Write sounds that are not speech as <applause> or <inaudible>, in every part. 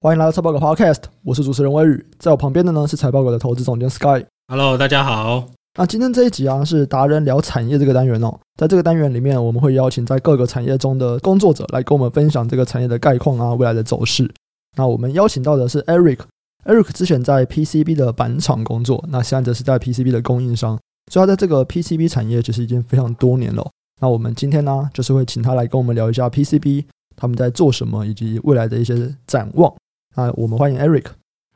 欢迎来到财报狗 Podcast，我是主持人威宇，在我旁边的呢是财报狗的投资总监 Sky。Hello，大家好。那今天这一集啊是达人聊产业这个单元哦，在这个单元里面，我们会邀请在各个产业中的工作者来跟我们分享这个产业的概况啊，未来的走势。那我们邀请到的是 Eric，Eric 之前在 PCB 的板厂工作，那现在则是在 PCB 的供应商，所以他在这个 PCB 产业其实已经非常多年了。那我们今天呢，就是会请他来跟我们聊一下 PCB，他们在做什么，以及未来的一些展望。那我们欢迎 Eric。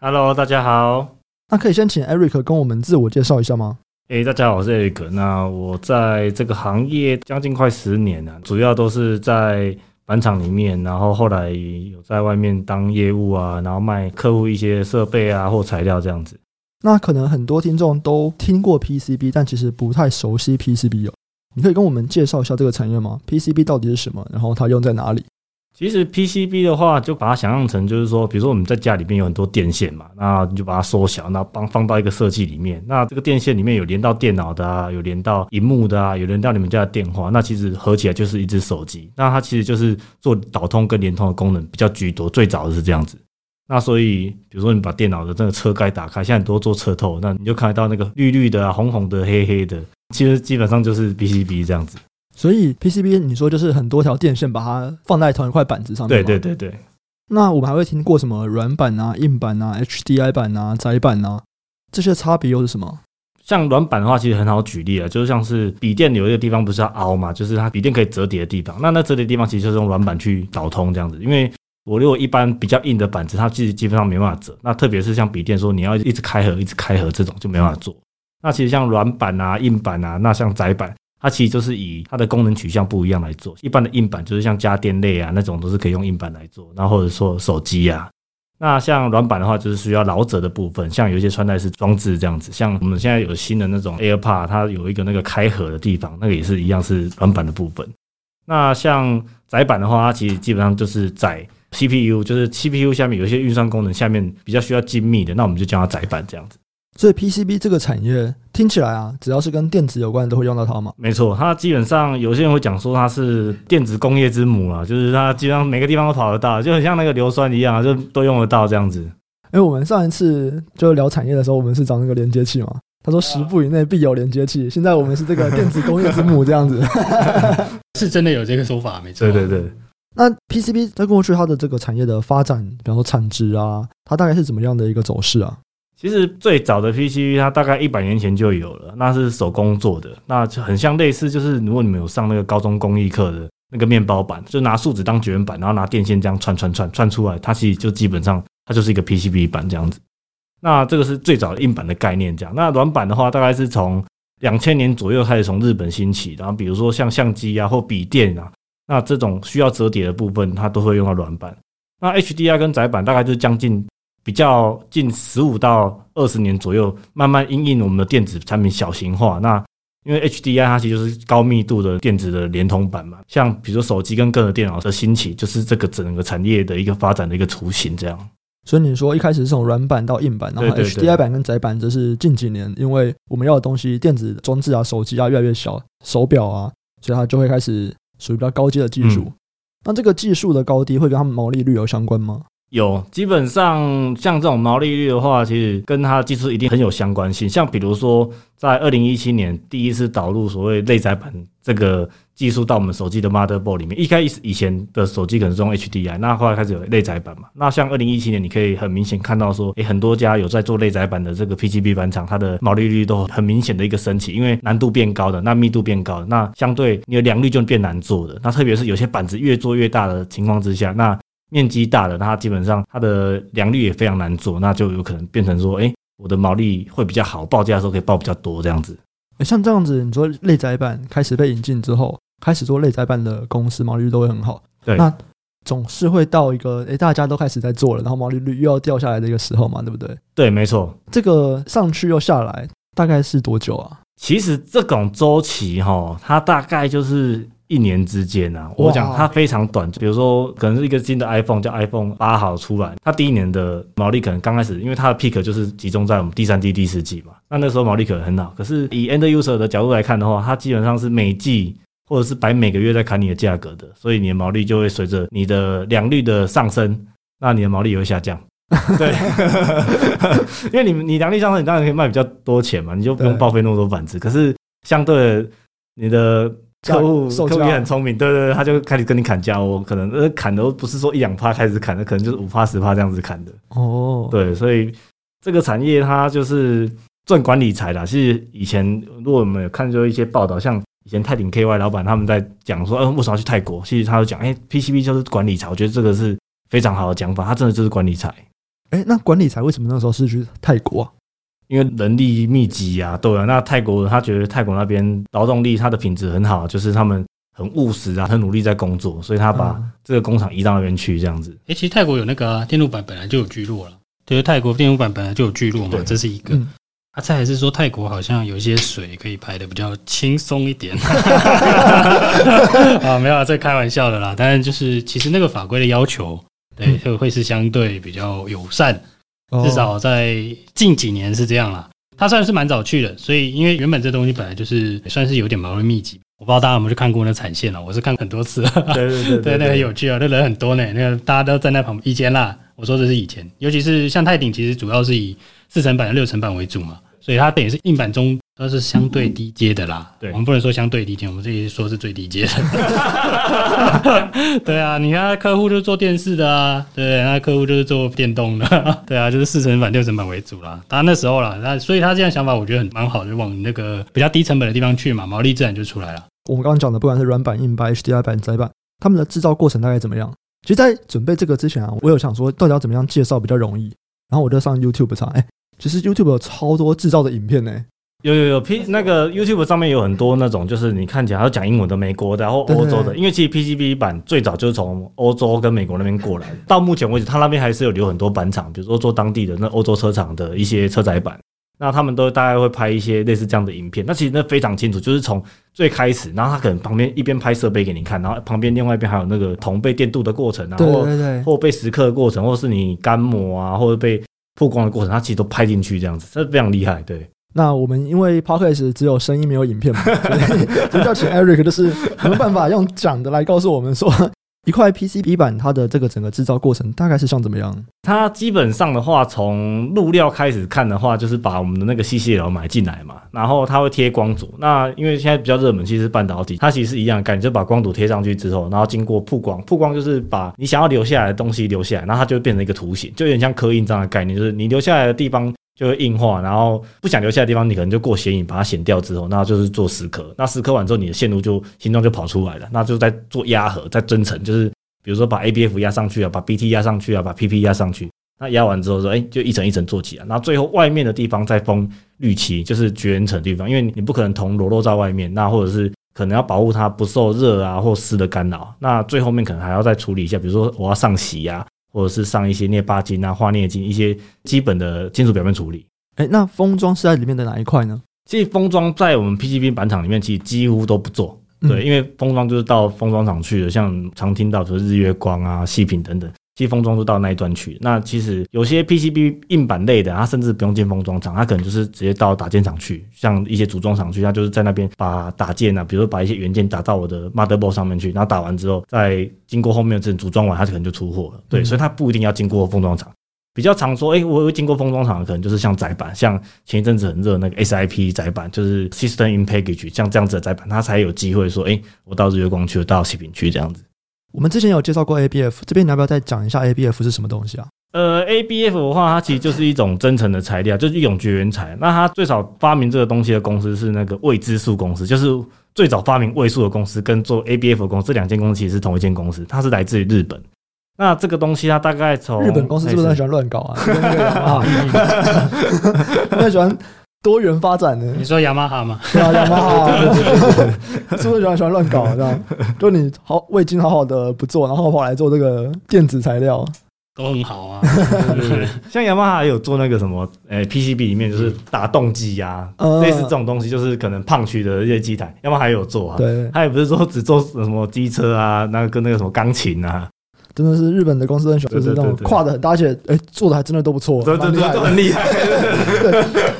Hello，大家好。那可以先请 Eric 跟我们自我介绍一下吗？诶、欸，大家好，我是 Eric。那我在这个行业将近快十年了，主要都是在板厂里面，然后后来有在外面当业务啊，然后卖客户一些设备啊或材料这样子。那可能很多听众都听过 PCB，但其实不太熟悉 PCB 哦。你可以跟我们介绍一下这个产业吗？PCB 到底是什么？然后它用在哪里？其实 PCB 的话，就把它想象成就是说，比如说我们在家里面有很多电线嘛，那你就把它缩小，那帮放到一个设计里面。那这个电线里面有连到电脑的啊，有连到荧幕的啊，有连到你们家的电话，那其实合起来就是一只手机。那它其实就是做导通跟联通的功能比较居多，最早的是这样子。那所以，比如说你把电脑的这个车盖打开，现在很多做车透，那你就看得到那个绿绿的啊、红红的、黑黑的，其实基本上就是 PCB 这样子。所以 PCB 你说就是很多条电线把它放在同一块板子上面。对对对对。那我们还会听过什么软板啊、硬板啊、HDI 板啊、窄板啊，这些差别又是什么？像软板的话，其实很好举例啊，就是像是笔电有一个地方不是要凹嘛，就是它笔电可以折叠的地方。那那折叠地方其实就是用软板去导通这样子。因为我如果一般比较硬的板子，它其实基本上没办法折。那特别是像笔电说你要一直开合、一直开合这种就没办法做。那其实像软板啊、硬板啊，那像窄板。它其实就是以它的功能取向不一样来做。一般的硬板就是像家电类啊那种，都是可以用硬板来做。然后或者说手机啊，那像软板的话，就是需要劳折的部分，像有一些穿戴式装置这样子。像我们现在有新的那种 AirPod，它有一个那个开合的地方，那个也是一样是软板的部分。那像窄板的话，它其实基本上就是窄 CPU，就是 CPU 下面有一些运算功能，下面比较需要精密的，那我们就叫它窄板这样子。所以 PCB 这个产业听起来啊，只要是跟电子有关的都会用到它嘛？没错，它基本上有些人会讲说它是电子工业之母啊，就是它基本上每个地方都跑得到，就很像那个硫酸一样，就都用得到这样子。因为我们上一次就聊产业的时候，我们是找那个连接器嘛，他说十步以内必有连接器。现在我们是这个电子工业之母这样子，<laughs> 是真的有这个说法，没错。对对对。那 PCB 在过去它的这个产业的发展，比方说产值啊，它大概是怎么样的一个走势啊？其实最早的 PCB 它大概一百年前就有了，那是手工做的，那很像类似，就是如果你们有上那个高中工艺课的那个面包板，就拿树脂当绝缘板，然后拿电线这样串串串串出来，它其实就基本上它就是一个 PCB 板这样子。那这个是最早的硬板的概念，这样。那软板的话，大概是从两千年左右开始从日本兴起，然后比如说像相机啊或笔电啊，那这种需要折叠的部分，它都会用到软板。那 HDI 跟窄板大概就是将近。比较近十五到二十年左右，慢慢因应我们的电子产品小型化。那因为 HDI 它其实就是高密度的电子的连通版嘛，像比如说手机跟个人电脑的兴起，就是这个整个产业的一个发展的一个雏形。这样。所以你说一开始是从软板到硬板，然后 HDI 板跟窄板这是近几年，因为我们要的东西电子装置啊、手机啊越来越小，手表啊，所以它就会开始属于比较高阶的技术。嗯。那这个技术的高低会跟他们毛利率有相关吗？有，基本上像这种毛利率的话，其实跟它的技术一定很有相关性。像比如说，在二零一七年第一次导入所谓内载板这个技术到我们手机的 motherboard 里面，一开始以前的手机可能是用 HDI，那后来开始有内载板嘛。那像二零一七年，你可以很明显看到说，诶，很多家有在做内载板的这个 PCB 板厂，它的毛利率都很明显的一个升起，因为难度变高的，那密度变高的，那相对你的良率就变难做的。那特别是有些板子越做越大的情况之下，那面积大的，它基本上它的良率也非常难做，那就有可能变成说，哎，我的毛利会比较好，报价的时候可以报比较多这样子。像这样子，你说类载板开始被引进之后，开始做类载板的公司毛利率都会很好。对，那总是会到一个，哎，大家都开始在做了，然后毛利率又要掉下来的一个时候嘛，对不对？对，没错。这个上去又下来，大概是多久啊？其实这种周期哈，它大概就是。一年之间啊，我讲它非常短。比如说，可能是一个新的 iPhone 叫 iPhone 八号出来，它第一年的毛利可能刚开始，因为它的 peak 就是集中在我们第三季、第四季嘛。那那时候毛利可能很好，可是以 end user 的角度来看的话，它基本上是每季或者是摆每个月在砍你的价格的，所以你的毛利就会随着你的良率的上升，那你的毛利也会下降。<laughs> 对，<laughs> 因为你你良率上升，你当然可以卖比较多钱嘛，你就不用报废那么多板子。可是相对你的客户客户也很聪明，对对对，他就开始跟你砍价，我可能呃砍的不是说一两趴开始砍的，可能就是五趴十趴这样子砍的。哦，对，所以这个产业它就是赚管理财的。其实以前如果我们有看到一些报道，像以前泰鼎 KY 老板他们在讲说，嗯、呃，为什么要去泰国？其实他就讲，哎、欸、，PCB 就是管理财，我觉得这个是非常好的讲法，他真的就是管理财。哎，那管理财为什么那时候是去泰国啊？因为人力密集啊，对啊。那泰国他觉得泰国那边劳动力他的品质很好，就是他们很务实啊，很努力在工作，所以他把这个工厂移到那边去，这样子。哎、嗯，其实泰国有那个、啊、电路板本来就有聚落了，就是泰国电路板本来就有聚落嘛，对这是一个。他再还是说泰国好像有一些水可以排的比较轻松一点。<laughs> 啊，没有啊，这开玩笑的啦。当然就是其实那个法规的要求。对，就会是相对比较友善，至少在近几年是这样啦。他算是蛮早去的，所以因为原本这东西本来就是算是有点毛病密集，我不知道大家有没有去看过那产线了。我是看很多次，对对 <laughs> 对，那很有趣啊，那人很多呢，那个大家都站在旁边。以前啦，我说的是以前，尤其是像泰鼎，其实主要是以四层板、六层板为主嘛。所以它等于是硬板中都是相对低阶的啦。对，我们不能说相对低阶，我们这里说是最低阶的。<laughs> 对啊，你看客户就是做电视的啊，对，那客户就是做电动的，<laughs> 对啊，就是四成板、六成板为主啦。当然那时候啦，那所以他这样想法，我觉得很蛮好，就往那个比较低成本的地方去嘛，毛利自然就出来了。我们刚刚讲的，不管是软板、硬板、HDI 板、窄板，他们的制造过程大概怎么样？其实，在准备这个之前啊，我有想说，到底要怎么样介绍比较容易，然后我就上 YouTube 查，哎。其实 YouTube 有超多制造的影片呢、欸，有有有 P 那个 YouTube 上面有很多那种，就是你看起来要讲英文的美国的，然后欧洲的，因为其实 PCB 版最早就是从欧洲跟美国那边过来，到目前为止，他那边还是有留很多板厂，比如说做当地的那欧洲车厂的一些车载板，那他们都大概会拍一些类似这样的影片，那其实那非常清楚，就是从最开始，然后他可能旁边一边拍设备给你看，然后旁边另外一边还有那个铜被电镀的过程啊，对对对，或被蚀刻的过程，或是你干磨啊，或者被曝光的过程，它其实都拍进去，这样子，这非常厉害。对，那我们因为 Podcast 只有声音没有影片嘛，<laughs> 所以就要请 Eric，就是有没有办法用讲的来告诉我们说。一块 PCB 板，它的这个整个制造过程大概是像怎么样？它基本上的话，从入料开始看的话，就是把我们的那个 CCL 买进来嘛，然后它会贴光阻。那因为现在比较热门，其实是半导体，它其实是一样的概念，就把光阻贴上去之后，然后经过曝光，曝光就是把你想要留下来的东西留下来，然后它就会变成一个图形，就有点像刻印这样的概念，就是你留下来的地方。就会硬化，然后不想留下的地方，你可能就过显影把它显掉之后，那就是做蚀刻。那蚀刻完之后，你的线路就形状就跑出来了。那就在做压合，在增程，就是比如说把 ABF 压上去啊，把 BT 压上去啊，把 PP 压上去。那压完之后说，哎，就一层一层做起来。那最后外面的地方再封滤漆，就是绝缘层地方，因为你不可能铜裸露在外面，那或者是可能要保护它不受热啊或湿的干扰。那最后面可能还要再处理一下，比如说我要上洗呀、啊。或者是上一些镍钯金啊、化镍金一些基本的金属表面处理。哎、欸，那封装是在里面的哪一块呢？其实封装在我们 PCB 板厂里面，其实几乎都不做。对，嗯、因为封装就是到封装厂去的，像常听到说日月光啊、细品等等。其实封装就到那一段去，那其实有些 PCB 硬板类的，它甚至不用进封装厂，它可能就是直接到打件厂去，像一些组装厂去，它就是在那边把打件啊，比如说把一些元件打到我的 motherboard 上面去，然后打完之后，再经过后面的这组装完，它可能就出货了。对，所以它不一定要经过封装厂。比较常说，哎、欸，我会经过封装厂，可能就是像窄板，像前一阵子很热那个 SIP 窄板，就是 System in Package，像这样子的窄板，它才有机会说，哎、欸，我到日月光去，到西平去这样子。我们之前有介绍过 ABF，这边你要不要再讲一下 ABF 是什么东西啊？呃，ABF 的话，它其实就是一种真诚的材料，就是一种绝缘材。那它最早发明这个东西的公司是那个未知数公司，就是最早发明位数的公司，跟做 ABF 的公司这两间公司其实是同一间公司，它是来自于日本。那这个东西它大概从日本公司是不是很喜欢乱搞啊？<laughs> 很喜欢。<laughs> 多元发展的？你说雅马哈吗？对 <laughs> 啊，雅马哈，<laughs> 是不是喜欢喜欢乱搞这样？<laughs> 就你好，味精好好的不做，然后跑来做这个电子材料，都很好啊。像雅马哈也有做那个什么，诶，PCB 里面就是打动机呀，类似这种东西，就是可能胖区的一些机台，雅马哈也有做啊。对，他也不是说只做什么机车啊，那个跟那个什么钢琴啊。真的是日本的公司很喜欢，就是那种跨的很大，而且哎做的还真的都不错，对对对，都很厉害。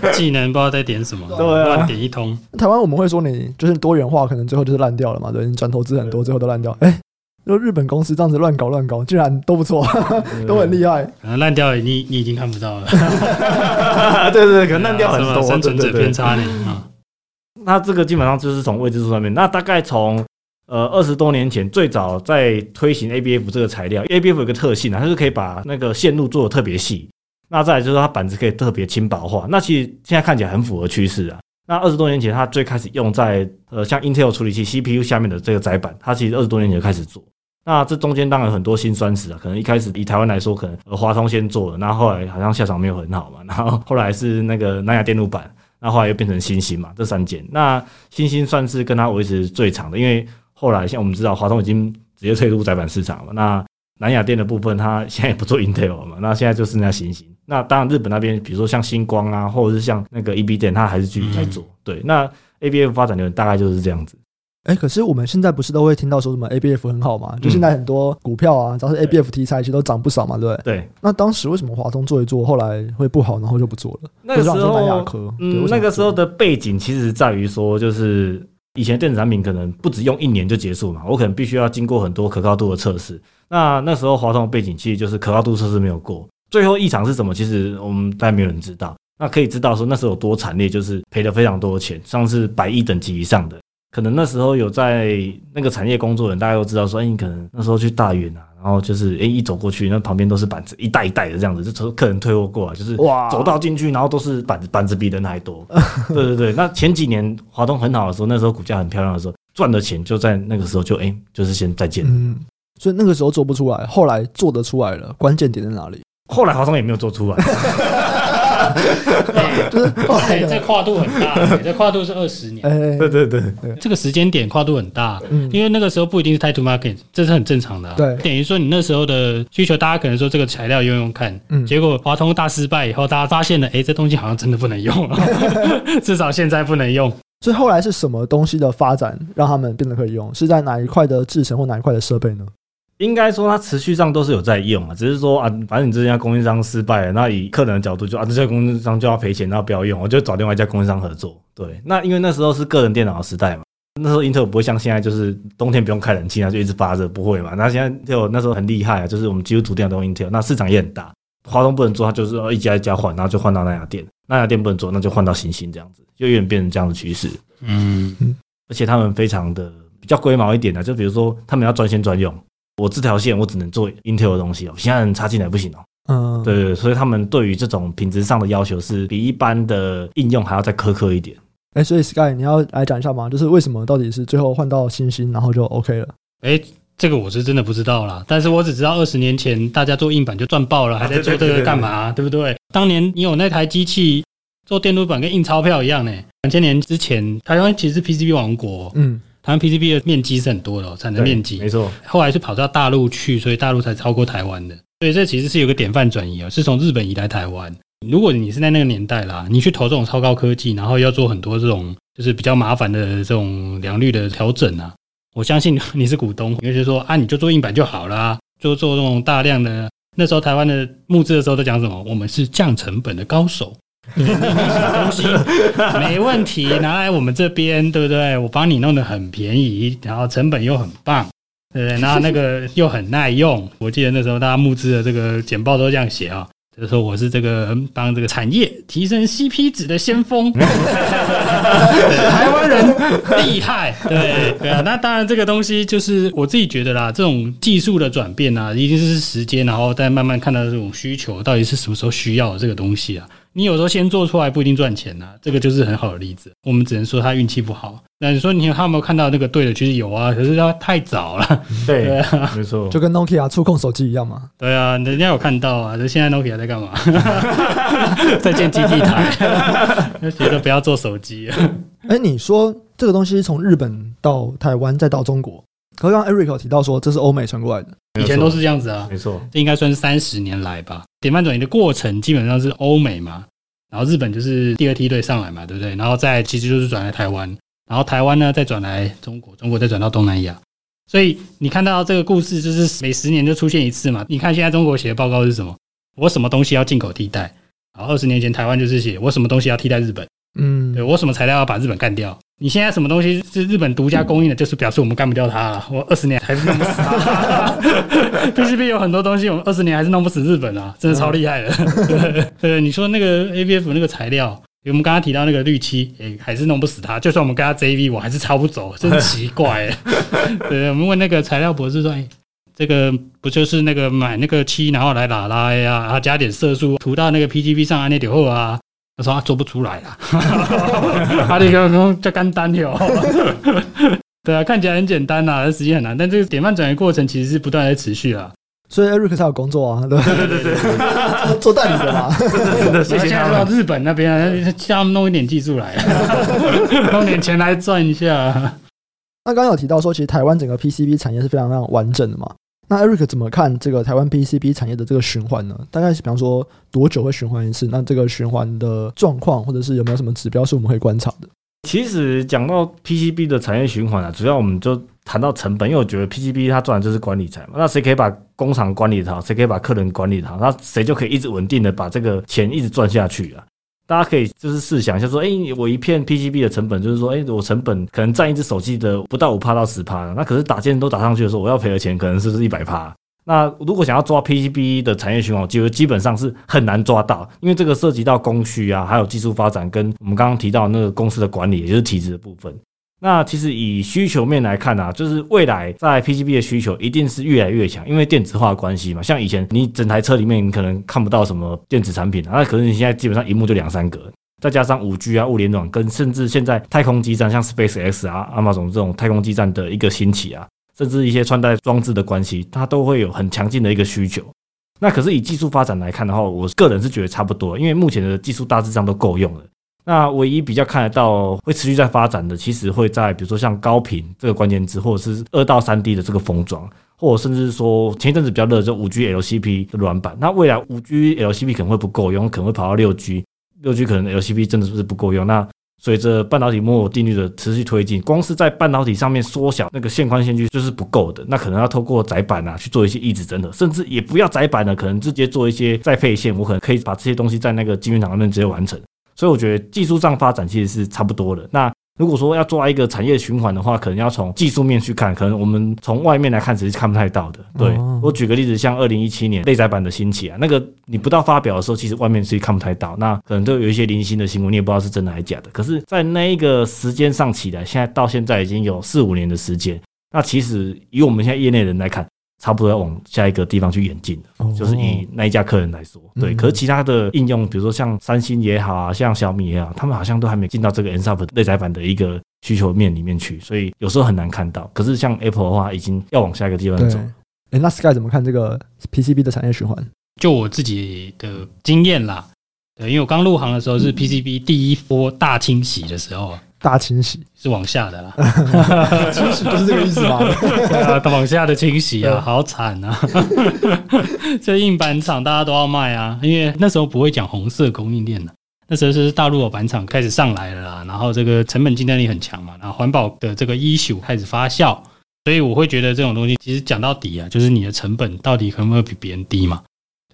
<laughs> 技能不知道在点什么，对啊，乱点一通。台湾我们会说你就是多元化，可能最后就是烂掉了嘛，对，你转投资很多，最后都烂掉。哎，就日本公司这样子乱搞乱搞，居然都不错，都很厉害。可能烂掉了，你你已经看不到了。<laughs> 对对对，可能烂掉很多，生存者偏差呢。啊，那这个基本上就是从未知数上面。那大概从呃二十多年前最早在推行 ABF 这个材料，ABF 有个特性啊，它是可以把那个线路做的特别细。那再就是它板子可以特别轻薄化。那其实现在看起来很符合趋势啊。那二十多年前，它最开始用在呃像 Intel 处理器 CPU 下面的这个载板，它其实二十多年前就开始做。那这中间当然很多辛酸史啊，可能一开始以台湾来说，可能华通先做了，那后来好像下场没有很好嘛，然后后来是那个南亚电路板，那后来又变成欣兴嘛，这三间。那欣兴算是跟它维持最长的，因为后来像我们知道华通已经直接退出载板市场了，那南亚电的部分它现在也不做 Intel 了嘛，那现在就是那欣兴。那当然日本那边，比如说像星光啊，或者是像那个 EB 店，它还是继续在做。对，那 ABF 发展的大概就是这样子。哎、欸，可是我们现在不是都会听到说什么 ABF 很好嘛？就现在很多股票啊，只要是 ABF 题材，其实都涨不少嘛，对不对？对。那当时为什么华通做一做，后来会不好，然后就不做了？那个时候，南亚科，嗯，那个时候的背景其实在于说，就是以前电子产品可能不止用一年就结束嘛，我可能必须要经过很多可靠度的测试。那那时候华通的背景其实就是可靠度测试没有过，最后异常是什么？其实我们大家没有人知道。那可以知道说那时候有多惨烈，就是赔了非常多的钱，像是百亿等级以上的。可能那时候有在那个产业工作的人，大家都知道说，哎，你可能那时候去大远啊，然后就是哎一走过去，那旁边都是板子，一袋一袋的这样子，就从客人退货过来，就是哇，走到进去，然后都是板子，板子比人还多。对对对，那前几年华东很好的时候，那时候股价很漂亮的时候，赚的钱就在那个时候就哎，就是先再见。嗯，所以那个时候做不出来，后来做得出来了，关键点在哪里？后来华东也没有做出来。<laughs> 哎、欸，这跨度很大，欸，<laughs> 这跨度是二十年。欸，对对对，这个时间点跨度很大，嗯，因为那个时候不一定是 time to market，这是很正常的，啊。对，等于说你那时候的需求，大家可能说这个材料用用看，嗯，结果华通大失败以后，大家发现了，哎，欸，这东西好像真的不能用了，<laughs> 至少现在不能用。所以后来是什么东西的发展让他们变得可以用？是在哪一块的制程或哪一块的设备呢？应该说，它持续上都是有在用啊，只是说啊，反正你这家供应商失败了，那以客人的角度就啊，这家供应商就要赔钱，那不要用，我就找另外一家供应商合作。对，那因为那时候是个人电脑的时代嘛，那时候英特尔不会像现在就是冬天不用开冷气啊，就一直发热，不会嘛。那现在就那时候很厉害啊，就是我们几乎主电脑都用英特尔，那市场也很大。华东不能做，它就是一家一家换，然后就换到那家店，那家店不能做，那就换到欣兴这样子，就有点变成这样的趋势。嗯，而且他们非常的比较龟毛一点的，就比如说他们要专线专用。我这条线我只能做 Intel 的东西哦，其他人插进来不行哦。嗯，对对，所以他们对于这种品质上的要求是比一般的应用还要再苛刻一点。哎，所以 Sky 你要来讲一下吗？就是为什么到底是最后换到星星，然后就 OK 了？哎，这个我是真的不知道啦。但是我只知道二十年前大家做硬板就赚爆了，还在做这个干嘛？<laughs> 对不对？当年你有那台机器做电路板跟印钞票一样呢。两千年之前，台湾其实是 PCB 王国。嗯。台湾 PCB 的面积是很多的，产能面积没错。后来是跑到大陆去，所以大陆才超过台湾的。所以这其实是有个典范转移啊，是从日本移来台湾。如果你是在那个年代啦，你去投这种超高科技，然后要做很多这种就是比较麻烦的这种良率的调整啊，我相信你是股东，你会觉得说啊，你就做硬板就好啦，就做这种大量的。那时候台湾的募资的时候都讲什么？我们是降成本的高手。你什么东西没问题，拿来我们这边，对不对？我帮你弄得很便宜，然后成本又很棒，对不对？然后那个又很耐用。我记得那时候大家募资的这个简报都这样写啊，就是说我是这个帮这个产业提升 CP 值的先锋，<laughs> 台湾人厉害，对对啊。那当然，这个东西就是我自己觉得啦，这种技术的转变啊，一定是时间，然后再慢慢看到这种需求到底是什么时候需要的这个东西啊。你有时候先做出来不一定赚钱呐、啊，这个就是很好的例子。我们只能说他运气不好。那你说你有他有没有看到那个对的？其实有啊，可是他太早了。<laughs> 对，没错，就跟 Nokia 触控手机一样嘛。对啊，人家有看到啊。就现在 Nokia 在干嘛？<laughs> 在建基地台，就觉得不要做手机。<laughs> 哎，你说这个东西从日本到台湾再到中国，刚刚 Eric 提到说这是欧美传过来的，以前都是这样子啊。没错，这应该算是三十年来吧。典范转移的过程基本上是欧美嘛，然后日本就是第二梯队上来嘛，对不对？然后再其实就是转来台湾，然后台湾呢再转来中国，中国再转到东南亚。所以你看到这个故事，就是每十年就出现一次嘛。你看现在中国写的报告是什么？我什么东西要进口替代？然后二十年前台湾就是写我什么东西要替代日本？嗯，对我什么材料要把日本干掉？你现在什么东西是日本独家供应的，就是表示我们干不掉它了。我二十年还是弄不死它。<laughs> PCB 有很多东西，我们二十年还是弄不死日本啊，真的超厉害的。对，对，你说那个 ABF 那个材料，我们刚刚提到那个绿漆，哎，还是弄不死它。就算我们跟他 JV，我还是抄不走，真奇怪。<laughs> 对，我们问那个材料博士说，哎，这个不就是那个买那个漆，然后来拉拉呀，然后加点色素涂到那个 PGB 上，安那点后啊。他说他做不出来了，<laughs> 他那个说叫干单哟，<laughs> 对啊，看起来很简单呐，但实际很难。但这个典范转移过程其实是不断在持续啊。所以 Eric 才有工作啊，<laughs> 对对对对对，做代理的嘛。现在到日本那边，叫他们弄一点技术来，弄点钱来赚一下。那刚刚有提到说，其实台湾整个 PCB 产业是非常非常完整的嘛。那 Eric 怎么看这个台湾 PCB 产业的这个循环呢？大概是比方说多久会循环一次？那这个循环的状况，或者是有没有什么指标是我们可以观察的？其实讲到 PCB 的产业循环啊，主要我们就谈到成本，因为我觉得 PCB 它赚的就是管理财嘛。那谁可以把工厂管理好，谁可以把客人管理好，那谁就可以一直稳定的把这个钱一直赚下去啊。大家可以就是试想一下，说，哎，我一片 PCB 的成本就是说，哎，我成本可能占一只手机的不到五趴到十趴，那可是打件都打上去的时候，我要赔的钱可能是不是一百趴？那如果想要抓 PCB 的产业循环，就基本上是很难抓到，因为这个涉及到供需啊，还有技术发展，跟我们刚刚提到那个公司的管理，也就是体制的部分。那其实以需求面来看啊，就是未来在 PCB 的需求一定是越来越强，因为电子化关系嘛。像以前你整台车里面你可能看不到什么电子产品，那可是你现在基本上一幕就两三个，再加上五 G 啊、物联网，跟甚至现在太空基站，像 SpaceX 啊、Amazon 这种太空基站的一个兴起啊，甚至一些穿戴装置的关系，它都会有很强劲的一个需求。那可是以技术发展来看的话，我个人是觉得差不多，因为目前的技术大致上都够用了。那唯一比较看得到会持续在发展的，其实会在比如说像高频这个关键字，或者是二到三 D 的这个封装，或者甚至说前一阵子比较热的就五 G LCP 的软板。那未来五 G LCP 可能会不够用，可能会跑到六 G，六 G 可能 LCP 真的是不够用？那随着半导体摩尔定律的持续推进，光是在半导体上面缩小那个线宽线距就是不够的，那可能要透过窄板啊去做一些异质整合，甚至也不要窄板了，可能直接做一些再配线，我可能可以把这些东西在那个晶圆厂上面直接完成。所以我觉得技术上发展其实是差不多的。那如果说要做一个产业循环的话，可能要从技术面去看，可能我们从外面来看，其实是看不太到的。对，我举个例子，像二零一七年内载版的兴起啊，那个你不到发表的时候，其实外面是看不太到。那可能都有一些零星的新闻，你也不知道是真的还是假的。可是，在那一个时间上起来，现在到现在已经有四五年的时间。那其实以我们现在业内人来看，差不多要往下一个地方去演进了，就是以那一家客人来说，对。可是其他的应用，比如说像三星也好啊，像小米也好，他们好像都还没进到这个 NSUP 内载版的一个需求面里面去，所以有时候很难看到。可是像 Apple 的话，已经要往下一个地方走。哎，那 Sky 怎么看这个 PCB 的产业循环？就我自己的经验啦，对，因为我刚入行的时候是 PCB 第一波大清洗的时候。大清洗是往下的啦，清洗不是这个意思吗？对啊，往下的清洗啊，好惨啊！<laughs> 这硬板厂大家都要卖啊，因为那时候不会讲红色供应链的，那时候是大陆的板厂开始上来了啦，然后这个成本竞争力很强嘛，然后环保的这个 issue 开始发酵，所以我会觉得这种东西其实讲到底啊，就是你的成本到底可不可以比别人低嘛？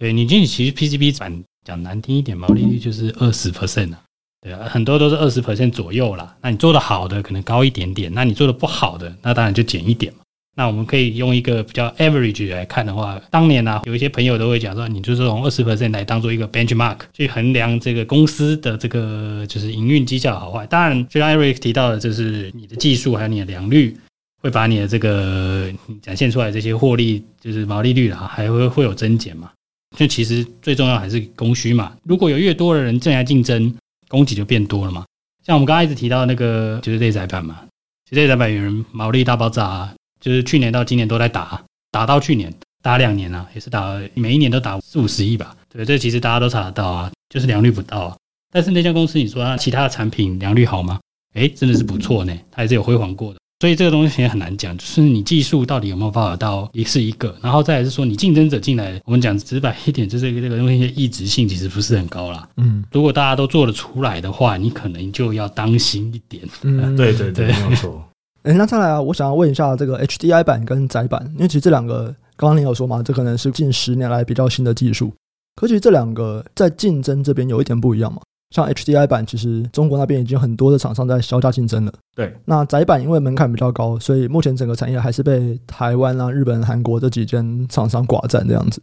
对，你其实 PCB 板讲难听一点，毛利率就是二十 percent 啊。对啊，很多都是二十 percent 左右啦。那你做的好的可能高一点点，那你做的不好的，那当然就减一点嘛。那我们可以用一个比较 average 来看的话，当年呢、啊，有一些朋友都会讲说，你就是从二十 percent 来当做一个 benchmark 去衡量这个公司的这个就是营运绩效好坏。当然，就像 Eric 提到的，就是你的技术还有你的良率，会把你的这个展现出来这些获利，就是毛利率啊，还会会有增减嘛。就其实最重要还是供需嘛。如果有越多的人正在竞争。供给就变多了嘛，像我们刚刚一直提到那个就是类载板嘛，其实类载板有人毛利大爆炸啊，就是去年到今年都在打，打到去年打两年啊，也是打每一年都打四五十亿吧，对，这其实大家都查得到啊，就是良率不到啊。但是那家公司你说它其他的产品良率好吗？哎，真的是不错呢，它也是有辉煌过的。所以这个东西也很难讲，就是你技术到底有没有办法到一是一个，然后再来是说你竞争者进来，我们讲直白一点，就是这个东西的异质性其实不是很高啦。嗯，如果大家都做得出来的话，你可能就要当心一点。嗯，<laughs> 对对对，没有错。<laughs> 哎，那再来啊，我想要问一下这个 HDI 版跟窄版，因为其实这两个刚刚你有说嘛，这可能是近十年来比较新的技术，可其实这两个在竞争这边有一点不一样嘛。像 HDI 版，其实中国那边已经很多的厂商在削价竞争了。对，那窄板因为门槛比较高，所以目前整个产业还是被台湾啊、日本、韩国这几间厂商寡占这样子。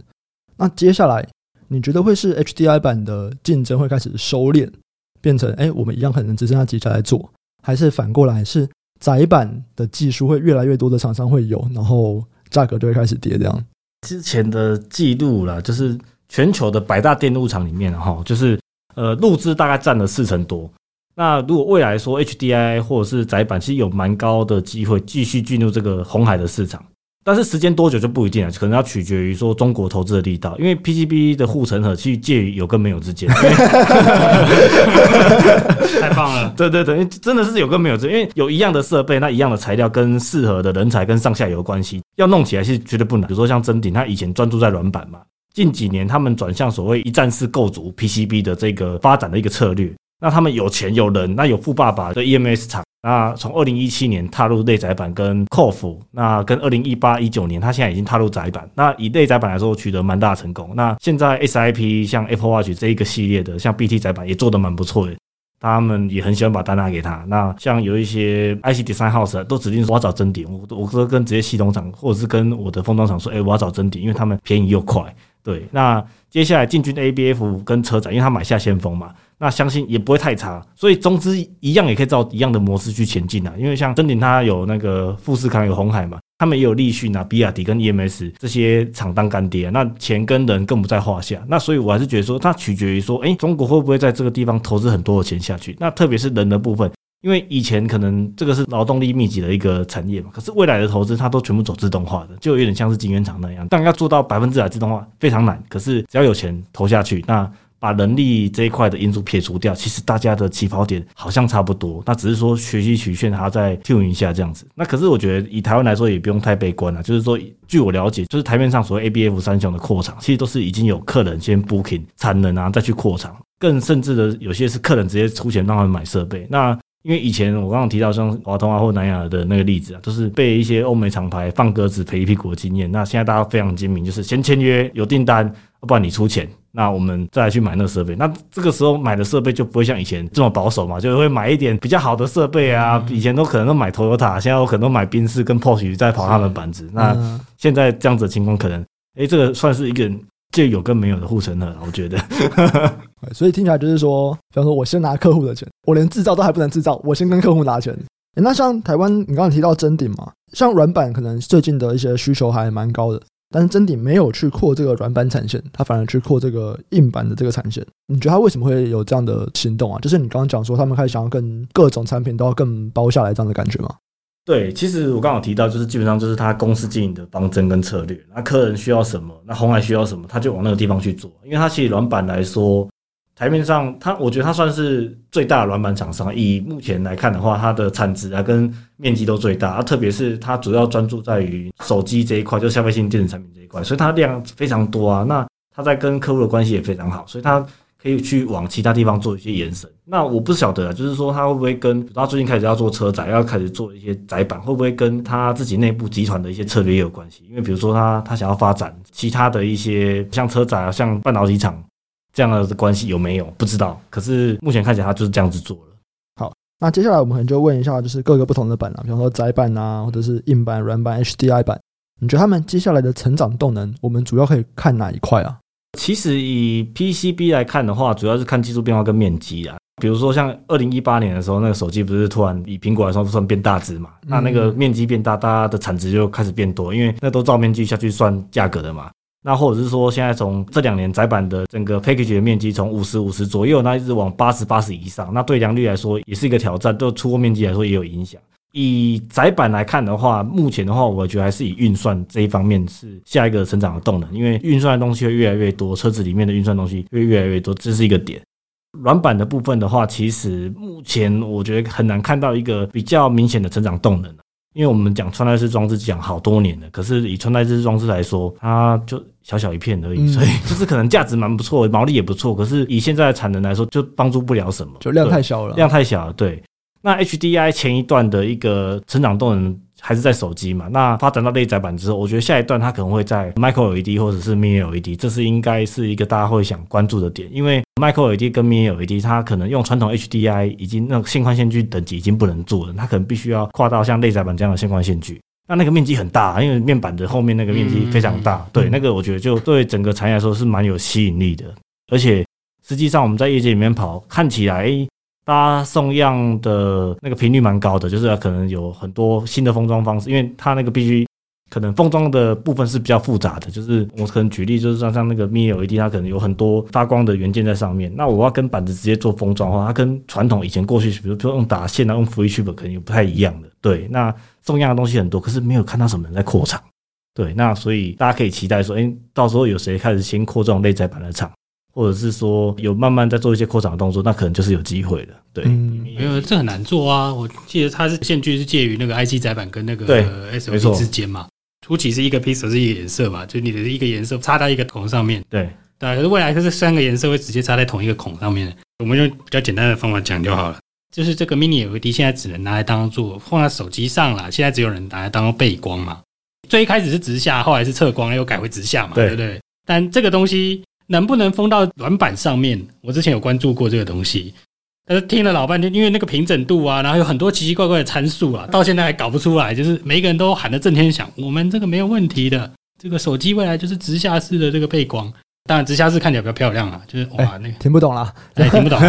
那接下来你觉得会是 HDI 版的竞争会开始收敛，变成哎，我们一样可能只剩下几家来做，还是反过来是窄板的技术会越来越多的厂商会有，然后价格就会开始跌这样？之前的记录啦，就是全球的百大电路厂里面哈，就是。呃，入资大概占了四成多。那如果未来说 HDI 或者是窄板，其实有蛮高的机会继续进入这个红海的市场，但是时间多久就不一定了，可能要取决于说中国投资的力道。因为 PCB 的护城河其实介于有跟没有之间。<laughs> 太棒了！对对对，真的是有跟没有之，因为有一样的设备，那一样的材料跟适合的人才跟上下游关系，要弄起来是绝对不难。比如说像真鼎，他以前专注在软板嘛。近几年，他们转向所谓一站式构筑 PCB 的这个发展的一个策略。那他们有钱有人，那有富爸爸的 EMS 厂。那从二零一七年踏入内载板跟 CoF，那跟二零一八一九年，他现在已经踏入载板。那以内载板来说，取得蛮大的成功。那现在 SIP 像 Apple Watch 这一个系列的，像 BT 载板也做得蛮不错的。他们也很喜欢把单拿给他。那像有一些 IC Design House 都指定说我要找臻鼎，我我说跟直接系统厂或者是跟我的封装厂说，哎，我要找臻鼎，因为他们便宜又快。对，那接下来进军 ABF 跟车展，因为他买下先锋嘛，那相信也不会太差，所以中资一样也可以照一样的模式去前进啊。因为像森鼎，它有那个富士康，有红海嘛，他们也有立讯啊、比亚迪跟 EMS 这些厂当干爹，那钱跟人更不在话下。那所以我还是觉得说，它取决于说，哎，中国会不会在这个地方投资很多的钱下去？那特别是人的部分。因为以前可能这个是劳动力密集的一个产业嘛，可是未来的投资它都全部走自动化的，就有点像是晶圆厂那样。但要做到百分之百自动化非常难，可是只要有钱投下去，那把人力这一块的因素撇除掉，其实大家的起跑点好像差不多。那只是说学习曲线还要再 tune 一下这样子。那可是我觉得以台湾来说也不用太悲观了，就是说据我了解，就是台面上所谓 ABF 三雄的扩厂，其实都是已经有客人先 booking 产能啊，再去扩厂，更甚至的有些是客人直接出钱让他们买设备。那因为以前我刚刚提到像华通啊或南亚的那个例子啊，都是被一些欧美厂牌放鸽子赔一屁股的经验。那现在大家非常精明，就是先签约有订单，不然你出钱，那我们再来去买那个设备。那这个时候买的设备就不会像以前这么保守嘛，就会买一点比较好的设备啊。以前都可能都买 Toyota，现在我可能都买宾士跟 Porsche 在跑他们板子。那现在这样子的情况，可能哎，这个算是一个。就有跟没有的护城河，我觉得。<laughs> 所以听起来就是说，比方说，我先拿客户的钱，我连制造都还不能制造，我先跟客户拿钱。那像台湾，你刚刚提到臻鼎嘛，像软板可能最近的一些需求还蛮高的，但是臻鼎没有去扩这个软板产线，它反而去扩这个硬板的这个产线。你觉得他为什么会有这样的行动啊？就是你刚刚讲说，他们开始想要更各种产品都要更包下来这样的感觉吗？对，其实我刚好提到，就是基本上就是他公司经营的方针跟策略。那客人需要什么，那红海需要什么，他就往那个地方去做。因为他其实软板来说，台面上他我觉得他算是最大的软板厂商。以目前来看的话，它的产值啊跟面积都最大。啊，特别是它主要专注在于手机这一块，就消费性电子产品这一块，所以它量非常多啊。那他在跟客户的关系也非常好，所以他。可以去往其他地方做一些延伸。那我不晓得，就是说他会不会跟他最近开始要做车载，要开始做一些载板，会不会跟他自己内部集团的一些策略也有关系？因为比如说他他想要发展其他的一些像车载啊，像半导体厂这样的关系有没有？不知道。可是目前看起来他就是这样子做了。好，那接下来我们可能就问一下，就是各个不同的板啊，比方说载板啊，或者是硬板、软板、HDI 板，你觉得他们接下来的成长动能，我们主要可以看哪一块啊？其实以 PCB 来看的话，主要是看技术变化跟面积啊。比如说像二零一八年的时候，那个手机不是突然以苹果来说算变大只嘛？那那个面积变大，大家的产值就开始变多，因为那都照面积下去算价格的嘛。那或者是说，现在从这两年窄板的整个 package 的面积从五十五十左右，那一直往八十八十以上，那对良率来说也是一个挑战，对出货面积来说也有影响。以窄板来看的话，目前的话，我觉得还是以运算这一方面是下一个成长的动能，因为运算的东西会越来越多，车子里面的运算东西会越来越多，这是一个点。软板的部分的话，其实目前我觉得很难看到一个比较明显的成长动能，因为我们讲穿戴式装置讲好多年了，可是以穿戴式装置来说，它就小小一片而已，所以就是可能价值蛮不错，毛利也不错，可是以现在的产能来说，就帮助不了什么，就量太小了，量太小了，对。那 HDI 前一段的一个成长动能还是在手机嘛？那发展到内载版之后，我觉得下一段它可能会在 Micro LED 或者是 Mini LED，这是应该是一个大家会想关注的点，因为 Micro LED 跟 Mini LED 它可能用传统 HDI 已经那个线宽线距等级已经不能做了，它可能必须要跨到像内载版这样的线宽线距。那那个面积很大，因为面板的后面那个面积非常大，嗯、对，那个我觉得就对整个产业来说是蛮有吸引力的。而且实际上我们在业界里面跑，看起来大家送样的那个频率蛮高的，就是可能有很多新的封装方式，因为它那个必须可能封装的部分是比较复杂的。就是我可能举例，就是像像那个 Mini LED，它可能有很多发光的元件在上面。那我要跟板子直接做封装的话，它跟传统以前过去，比如说用打线啊，用 Flip chip 可能有不太一样的。对，那。重要的东西很多，可是没有看到什么人在扩厂。对，那所以大家可以期待说，哎，到时候有谁开始先扩这种内载板的厂，或者是说有慢慢在做一些扩展的动作，那可能就是有机会的。对，嗯、没有这很难做啊。我记得它是线距是介于那个 IC 载板跟那个 SOC 之间嘛，初期是一个 pixel 是一个颜色嘛，就你的一个颜色插在一个孔上面。对，对，可是未来它是三个颜色会直接插在同一个孔上面。我们用比较简单的方法讲就好了。就是这个 Mini LED 现在只能拿来当做放在手机上了，现在只有人拿来当做背光嘛。最一开始是直下，后来是侧光，又改回直下嘛，对，对不对？但这个东西能不能封到软板上面？我之前有关注过这个东西，但是听了老半天，因为那个平整度啊，然后有很多奇奇怪怪的参数啊，到现在还搞不出来。就是每一个人都喊得震天响，我们这个没有问题的，这个手机未来就是直下式的这个背光。当然，直下式看起来比较漂亮啊，就是哇，欸、那个听不懂了，对，听不懂。<laughs> 你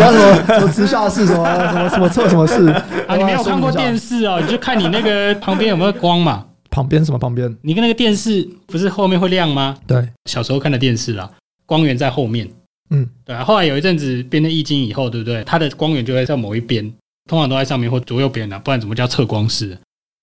要什么什么直下式什么什么什么测什么式啊？你没有看过电视哦？你就看你那个旁边有没有光嘛？旁边什么旁边？你跟那个电视不是后面会亮吗？对，小时候看的电视啊，光源在后面。嗯，对啊。后来有一阵子变成液晶以后，对不对？它的光源就会在某一边，通常都在上面或左右边啊，不然怎么叫测光式？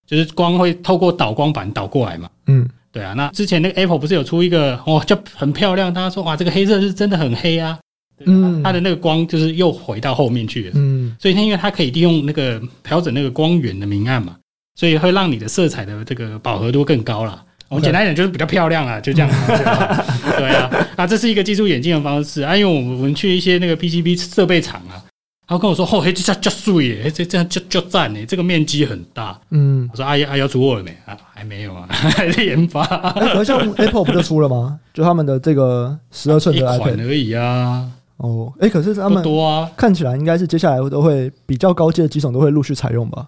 就是光会透过导光板导过来嘛。嗯。对啊，那之前那个 Apple 不是有出一个哦，就很漂亮。大家说哇，这个黑色是真的很黑啊。嗯，它的那个光就是又回到后面去了。嗯，所以它因为它可以利用那个调整那个光源的明暗嘛，所以会让你的色彩的这个饱和度更高了。我们简单一点就是比较漂亮啊，就这样。<laughs> 对啊，啊，这是一个技术演进的方式啊，因为我们我们去一些那个 PCB 设备厂啊。他跟我说：“哦，嘿，这叫叫碎耶，这这样叫叫赞耶，这个面积很大。”嗯，我说：“阿姨，阿姨要出货了没？啊，还没有啊，<laughs> 还在研发。欸”好像 <laughs> Apple 不就出了吗？就他们的这个十二寸的 iPad 而已啊。哦，哎、欸，可是他们多啊，看起来应该是接下来都会比较高阶的机种都会陆续采用吧。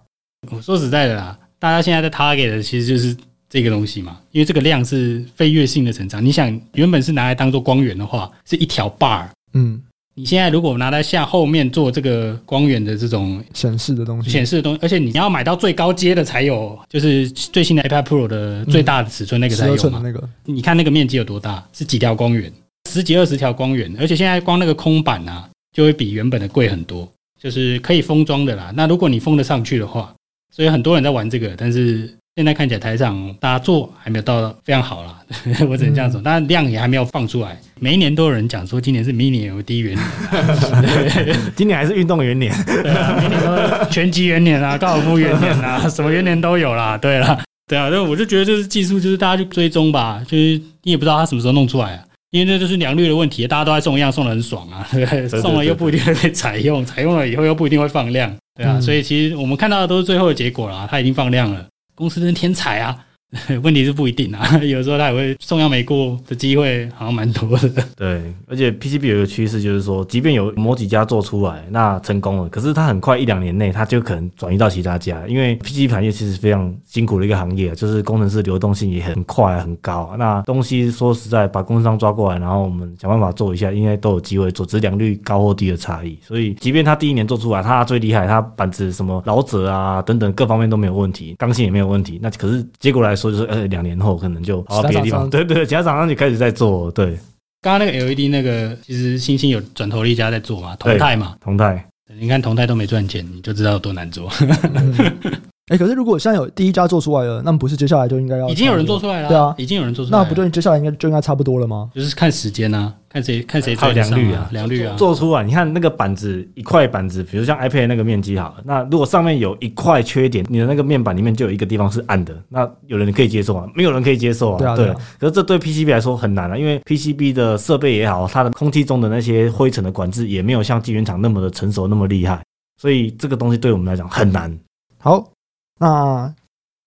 我说实在的啦，大家现在在 target 的其实就是这个东西嘛，因为这个量是飞跃性的成长。你想，原本是拿来当做光源的话，是一条 bar，嗯。你现在如果拿来下后面做这个光源的这种显示的东西，显示的东西，而且你要买到最高阶的才有，就是最新的 iPad Pro 的最大的尺寸那个才有嘛？那个，你看那个面积有多大？是几条光源？十几二十条光源，而且现在光那个空板啊，就会比原本的贵很多，就是可以封装的啦。那如果你封得上去的话，所以很多人在玩这个，但是。现在看起来台上大家做还没有到非常好啦，<laughs> 我只能这样说。当然量也还没有放出来，每一年都有人讲说今年是 Mini LED 元年，<laughs> 今年还是运动元年，对啊，明年都拳击元年啊，<laughs> 高尔夫元年啊，什么元年都有啦。对啦，对啊，那我就觉得就是技术，就是大家去追踪吧，就是你也不知道他什么时候弄出来啊，因为这就是良率的问题，大家都在送样，送的很爽啊，<laughs> 对不对？送了又不一定会被采用，<laughs> 采用了以后又不一定会放量，对啊，所以其实我们看到的都是最后的结果啦，它已经放量了。公司真天才啊！<laughs> 问题是不一定啊，<laughs> 有时候他也会送样没过的机会，好像蛮多的。<laughs> 对，而且 PCB 有个趋势，就是说，即便有某几家做出来，那成功了，可是他很快一两年内，他就可能转移到其他家，因为 PCB 产业其实非常辛苦的一个行业，就是工程师流动性也很快很高。那东西说实在，把供应商抓过来，然后我们想办法做一下，应该都有机会做，只是良率高或低的差异。所以，即便他第一年做出来，他最厉害，他板子什么老者啊等等各方面都没有问题，刚性也没有问题，那可是结果来说，就是呃两年后可能就跑到别的地方，对对，其他厂商就开始在做。对，刚刚那个 LED 那个，其实星星有转投了一家在做嘛，同泰嘛，同泰，你看同泰都没赚钱，你就知道有多难做。哎、欸，可是如果现在有第一家做出来了，那么不是接下来就应该要？已经有人做出来了，对啊，已经有人做出来了，那不就接下来应该就应该差不多了吗？就是看时间啊，看谁看谁最良率啊，良率啊，做出来。你看那个板子一块板子，比如像 iPad 那个面积好了，那如果上面有一块缺点，你的那个面板里面就有一个地方是暗的，那有人可以接受啊，没有人可以接受啊，对啊，对啊。可是这对 PCB 来说很难啊，因为 PCB 的设备也好，它的空气中的那些灰尘的管制也没有像晶圆厂那么的成熟那么厉害。所以这个东西对我们来讲很难。好，那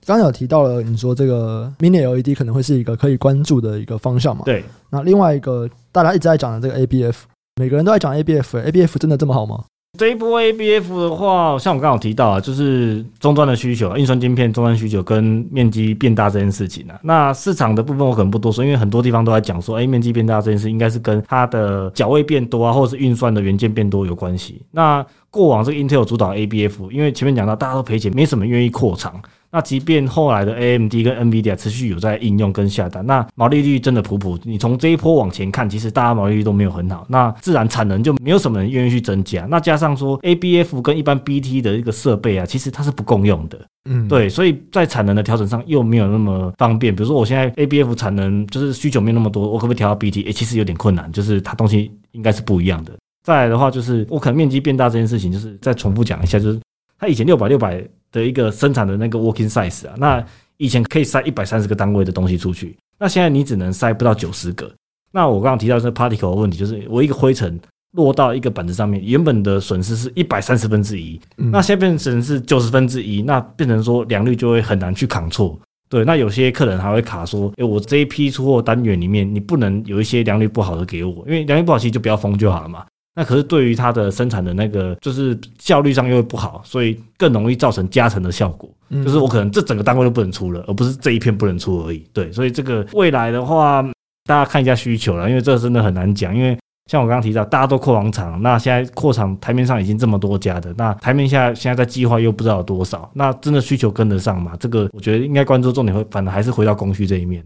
刚刚有提到了，你说这个 Mini LED 可能会是一个可以关注的一个方向嘛？对。那另外一个大家一直在讲的这个 ABF，每个人都在讲 ABF，ABF 真的这么好吗？这一波 ABF 的话，像我刚刚有提到啊，就是终端的需求，运算晶片终端需求跟面积变大这件事情啊。那市场的部分我可能不多说，因为很多地方都在讲说，哎，面积变大这件事应该是跟它的角位变多啊，或者是运算的元件变多有关系。那过往这个 Intel 主导 ABF，因为前面讲到大家都赔钱，没什么愿意扩厂。那即便后来的 AMD 跟 NVIDIA 持续有在应用跟下单，那毛利率真的普普。你从这一波往前看，其实大家毛利率都没有很好，那自然产能就没有什么人愿意去增加。那加上说 ABF 跟一般 BT 的一个设备啊，其实它是不共用的，嗯，对，所以在产能的调整上又没有那么方便。比如说我现在 ABF 产能就是需求没有那么多，我可不可以调到 BT？欸，其实有点困难，就是它东西应该是不一样的。再来的话，就是我可能面积变大这件事情，就是再重复讲一下，就是它以前六百六百。的一个生产的那个 working size 啊，那以前可以塞一百三十个单位的东西出去，那现在你只能塞不到九十个。那我刚刚提到这个 particle 的问题，就是我一个灰尘落到一个板子上面，原本的损失是一百三十分之一，那现在变成是九十分之一，那变成说良率就会很难去扛错。对，那有些客人还会卡说，诶，我这一批出货单元里面，你不能有一些良率不好的给我，因为良率不好其实就不要封就好了嘛。那可是对于它的生产的那个，就是效率上又会不好，所以更容易造成加成的效果。就是我可能这整个单位都不能出了，而不是这一片不能出而已。对，所以这个未来的话，大家看一下需求了，因为这真的很难讲。因为像我刚刚提到，大家都扩网厂，那现在扩厂台面上已经这么多家的，那台面下现在在计划又不知道有多少，那真的需求跟得上吗？这个我觉得应该关注重点会，反而还是回到供需这一面。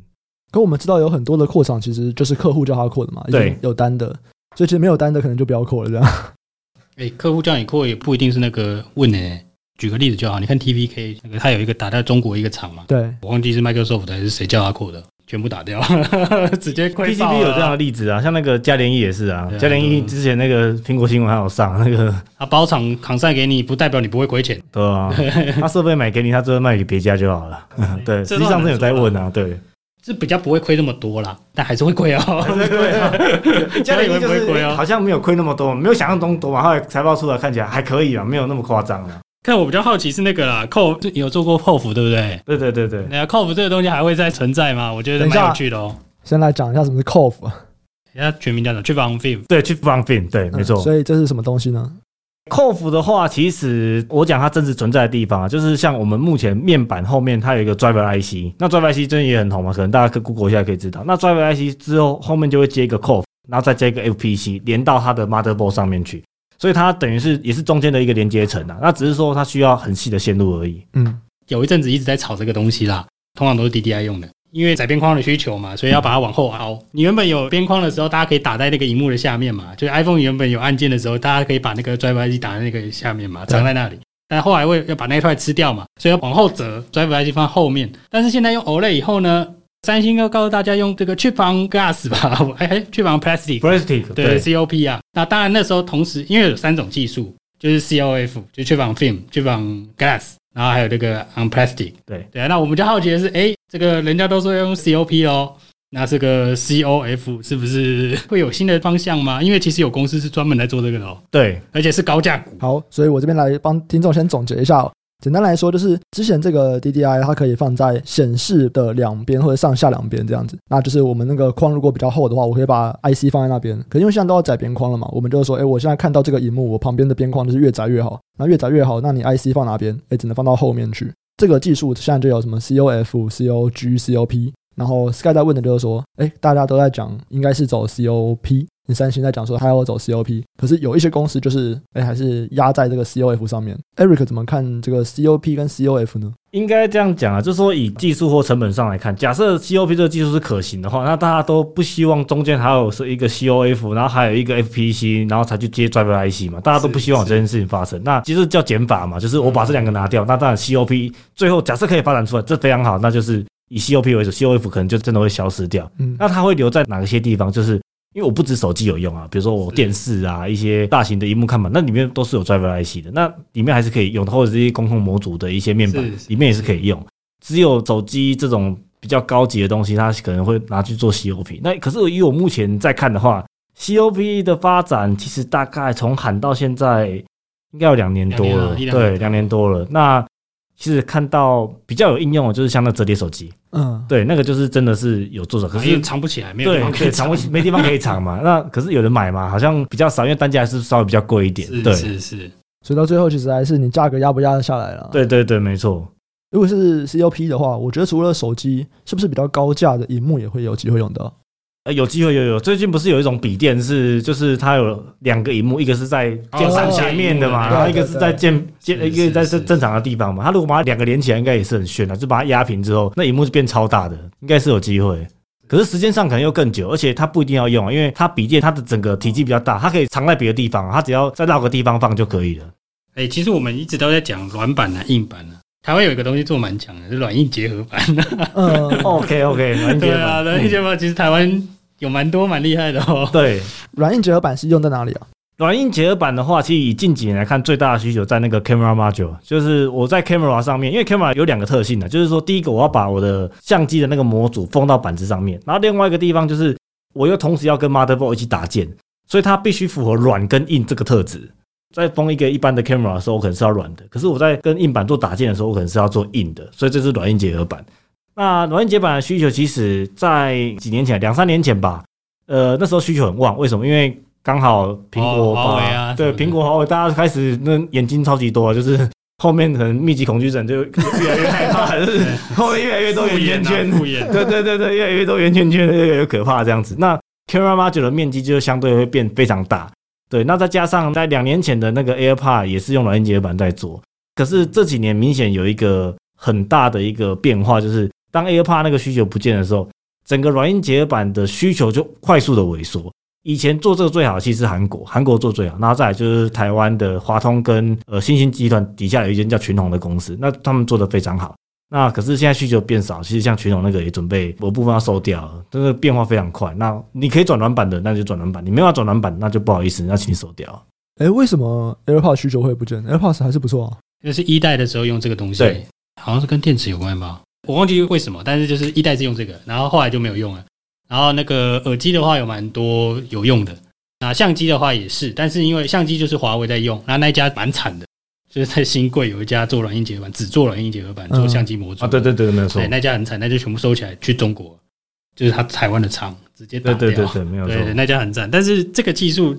可我们知道有很多的扩厂其实就是客户叫他扩的嘛，对，有单的。所以其实没有单的可能就不要扩了，这样。哎、欸，客户叫你扩也不一定是那个问的、欸。举个例子就好，你看 TVK 那个，他有一个打在中国一个厂嘛，对，我忘记是 Microsoft 还是谁叫他扩的，全部打掉，<laughs> 直接亏。PCB 有这样的例子啊，像那个嘉联益也是啊，嘉联益之前那个苹果新闻还有上那个，<laughs> 他包厂扛赛给你，不代表你不会亏钱，对啊，<laughs> 他设备买给你，他最后卖给别家就好了，对，实际上是有在问啊，对。是比较不会亏那么多啦，但还是会亏哦。嘉联益就是好像没有亏那么多，没有想象中多嘛。后来财报出来看起来还可以啊，没有那么夸张啊。看我比较好奇是那个啦，CoF 有做过 CoF 对不对？对对对对。那 CoF 这个东西还会再存在吗？我觉得蛮有趣的哦。先来讲一下什么是 CoF，人家全名叫做 Chip on Film。对，Chip on Film，对，没错。所以这是什么东西呢？CoF 的话，其实我讲它真实存在的地方啊，就是像我们目前面板后面它有一个 Driver IC，那 Driver IC 真的也很红嘛，可能大家可 Google 一下可以知道。那 Driver IC 之后后面就会接一个 CoF，然后再接一个 FPC 连到它的 Motherboard 上面去，所以它等于是也是中间的一个连接层啊。那只是说它需要很细的线路而已。嗯，有一阵子一直在炒这个东西啦，通常都是 DDI 用的。因为窄边框的需求嘛，所以要把它往后凹。你原本有边框的时候，大家可以打在那个荧幕的下面嘛。就是 iPhone 原本有按键的时候，大家可以把那个 Driver IC 打在那个下面嘛，藏在那里。但后来为要把那块吃掉嘛，所以要往后折，Driver IC 放后面。但是现在用 OLED 以后呢，三星要告诉大家用这个 Chip on Glass 吧，<laughs> 哎哎，Chip on Plastic，Plastic 对 COP 啊。那当然那时候同时因为有三种技术，就是 COF，就 Chip on Film，Chip on Glass。然后还有这个 on plastic，对对啊，那我们就好奇的是，哎，这个人家都说要用 COP 哦，那这个 COF 是不是 <laughs> 会有新的方向吗？因为其实有公司是专门来做这个的哦，对，而且是高价股。好，所以我这边来帮听众先总结一下哦。简单来说，就是之前这个 DDI 它可以放在显示的两边或者上下两边这样子。那就是我们那个框如果比较厚的话，我可以把 IC 放在那边。可因为现在都要窄边框了嘛，我们就是说，哎，我现在看到这个荧幕，我旁边的边框就是越窄越好。那越窄越好，那你 IC 放哪边？哎，只能放到后面去。这个技术现在就有什么 COF、COG、COP。然后 Sky 在问的就是说，哎，大家都在讲应该是走 COP。你三星在讲说他要走 COP，可是有一些公司就是哎，还是压在这个 COF 上面。Eric 怎么看这个 COP 跟 COF 呢？应该这样讲啊，就是说以技术或成本上来看，假设 COP 这个技术是可行的话，那大家都不希望中间还有是一个 COF，然后还有一个 FPC，然后才去接 Driver IC 嘛，大家都不希望有这件事情发生。那其实叫减法嘛，就是我把这两个拿掉，那当然 COP 最后假设可以发展出来，这非常好，那就是以 COP 为主，COF 可能就真的会消失掉。嗯，那它会留在哪些地方？就是。因为我不止手机有用啊，比如说我电视啊，一些大型的荧幕看板，那里面都是有 driver IC 的，那里面还是可以用，或者这些工控模组的一些面板，里面也是可以用。只有手机这种比较高级的东西，它可能会拿去做 COP。那可是以我目前在看的话，COP 的发展其实大概从喊到现在，应该有两年多了，对，两年多了。那其实看到比较有应用的，就是像那折叠手机，嗯，对，那个就是真的是有做手，可是藏不起来，没有地方可以藏不起，没地方可以藏嘛。<laughs> 那可是有人买嘛，好像比较少，因为单价还是稍微比较贵一点。对，是是。所以到最后，其实还是你价格压不压得下来了。对对对，没错。如果是 COP 的话，我觉得除了手机，是不是比较高价的荧幕也会有机会用到？呃，有机会有有。最近不是有一种笔电是，就是它有两个荧幕，一个是在键盘前面的嘛，然后一个是在键键，一个在正正常的地方嘛。它如果把它两个连起来，应该也是很炫的，就把它压平之后，那荧幕就变超大的，应该是有机会。可是时间上可能又更久，而且它不一定要用，因为它笔电它的整个体积比较大，它可以藏在别的地方，它只要再绕个地方放就可以了。哎、欸，其实我们一直都在讲软板啊、硬板啊。台湾有一个东西做蛮强的，是软硬结合版。嗯，<laughs> OK OK，软硬结合板。对啊，软硬结合板其实台湾有蛮多蛮厉害的哦。<laughs> 对，软硬结合板是用在哪里啊？软硬结合板的话，其实以近几年来看，最大的需求在那个 camera module，就是我在 camera 上面，因为 camera 有两个特性的，就是说第一个我要把我的相机的那个模组封到板子上面，然后另外一个地方就是我又同时要跟 motherboard 一起打键，所以它必须符合软跟硬这个特质。在封一个一般的 camera 的时候，我可能是要软的；可是我在跟硬板做打键的时候，我可能是要做硬的。所以这是软硬结合板。那软硬结合板的需求，其实在几年前，两三年前吧，呃，那时候需求很旺。为什么？因为刚好苹果、华为啊，对，苹果、华为，大家开始那眼睛超级多，就是 <laughs> 后面可能密集恐惧症就 <laughs> 越来越害怕，<laughs> 就是后面越来越多圆圈圈，对对对对，越来越多圆圈圈，越来越可怕这样子。那 camera module 的面积就相对会变非常大。对，那再加上在两年前的那个 AirPod 也是用软硬结合板在做，可是这几年明显有一个很大的一个变化，就是当 AirPod 那个需求不见的时候，整个软硬结合板的需求就快速的萎缩。以前做这个最好，其实是韩国，韩国做最好，然后再来就是台湾的华通跟呃新兴集团底下有一间叫群宏的公司，那他们做的非常好。那可是现在需求变少，其实像群统那个也准备某部分要收掉了，这个变化非常快。那你可以转软板的，那就转软板；你没有要转软板，那就不好意思，那请你收掉。哎、欸，为什么 AirPods 需求会不见？AirPods 还是不错啊，那是一代的时候用这个东西，对，好像是跟电池有关吧？我忘记为什么，但是就是一代是用这个，然后后来就没有用了。然后那个耳机的话有蛮多有用的，那相机的话也是，但是因为相机就是华为在用，那那一家蛮惨的。就是在新贵有一家做软硬结合板，只做软硬结合板，做相机模组、嗯、啊，对对对，没有错。那家很惨，那就全部收起来去中国，就是他台湾的厂直接打掉。对对对对，没有错。对，那家很惨，但是这个技术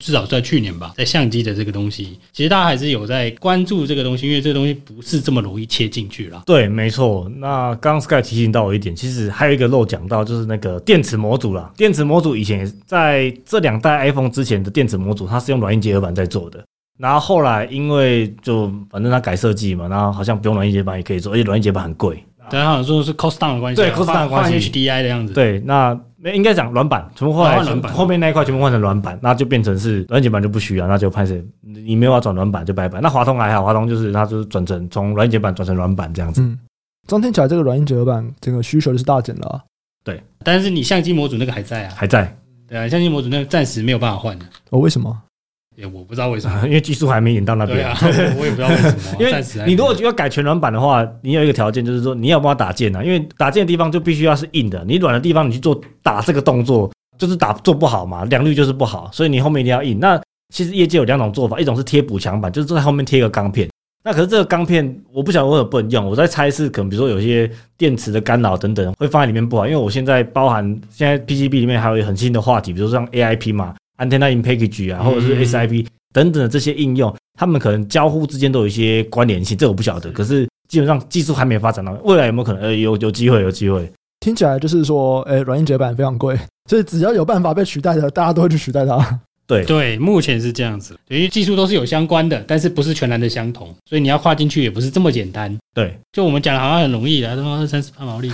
至少在去年吧，在相机的这个东西，其实大家还是有在关注这个东西，因为这个东西不是这么容易切进去了。对，没错。那刚刚 Sky 提醒到我一点，其实还有一个漏讲到，就是那个电池模组啦。电池模组以前在这两代 iPhone 之前的电池模组，它是用软硬结合板在做的。然后后来因为就反正它改设计嘛，然后好像不用软硬结合板也可以做，而且软硬结合板很贵。对，他好像说是 cost down 的关系，对 cost down 的关系，HDI 的样子。对，那应该讲软板，全部后来后面那一块全部换成软板，那就变成是软硬结合板就不需要，那就拍摄你没有要转软板就拜拜。那华通还好，华通就是它就是转成从软硬结合板转成软板这样子。嗯，这样听起来这个软硬结合板这个需求就是大减了啊。对，但是你相机模组那个还在啊，还在。对啊，相机模组那个暂时没有办法换的。哦，为什么？我不知道为什么，<laughs> 因为技术还没引到那边。啊，我也不知道为什么。<laughs> 因为你如果要改全软板的话，你有一个条件，就是说你要帮他打键啊。因为打键的地方就必须要是硬的，你软的地方你去做打这个动作，就是打做不好嘛，良率就是不好。所以你后面一定要硬。那其实业界有两种做法，一种是贴补强板，就是在后面贴一个钢片。那可是这个钢片，我不晓得为什么不能用。我在猜是可能比如说有些电池的干扰等等会放在里面不好。因为我现在包含现在 PCB 里面还有一个很新的话题，比如说像 AIP 嘛，Antenna in Package 啊，或者是 SIP。等等的这些应用，他们可能交互之间都有一些关联性，这我不晓得。可是基本上技术还没发展到，未来有没有可能？呃，有有机会，有机会。听起来就是说，诶，软硬结合板非常贵，所以只要有办法被取代的，大家都会去取代它。对对，目前是这样子，因为技术都是有相关的，但是不是全然的相同，所以你要跨进去也不是这么简单。对，就我们讲的好像很容易的，他妈二三十八毛利。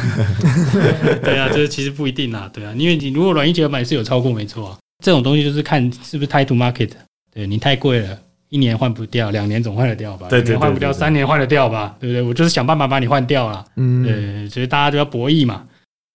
<laughs> 对啊，这其实不一定啊，对啊，因为你如果软硬结合板是有超过，没错啊，这种东西就是看是不是 time to market。对，你太贵了，一年换不掉，两年总换得掉吧？对对，换不掉，三年换得掉吧？对不对？我就是想办法把你换掉了。嗯，对，所以大家就要博弈嘛。